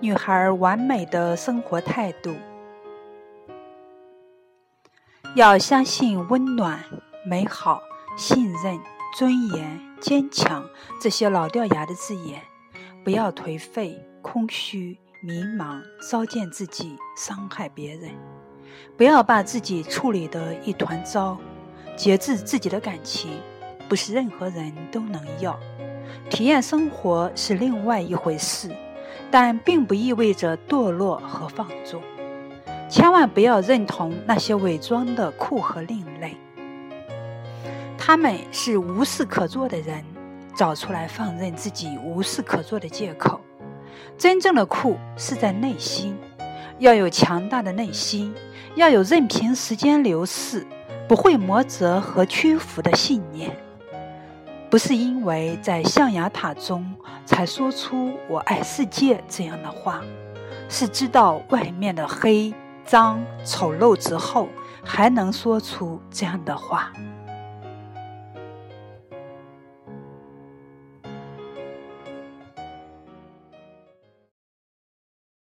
女孩完美的生活态度。要相信温暖、美好、信任、尊严、坚强这些老掉牙的字眼，不要颓废、空虚、迷茫，糟践自己，伤害别人。不要把自己处理得一团糟，节制自己的感情，不是任何人都能要。体验生活是另外一回事，但并不意味着堕落和放纵。千万不要认同那些伪装的酷和另类，他们是无事可做的人，找出来放任自己无事可做的借口。真正的酷是在内心，要有强大的内心，要有任凭时间流逝不会磨折和屈服的信念。不是因为在象牙塔中才说出“我爱世界”这样的话，是知道外面的黑。脏丑陋之后，还能说出这样的话。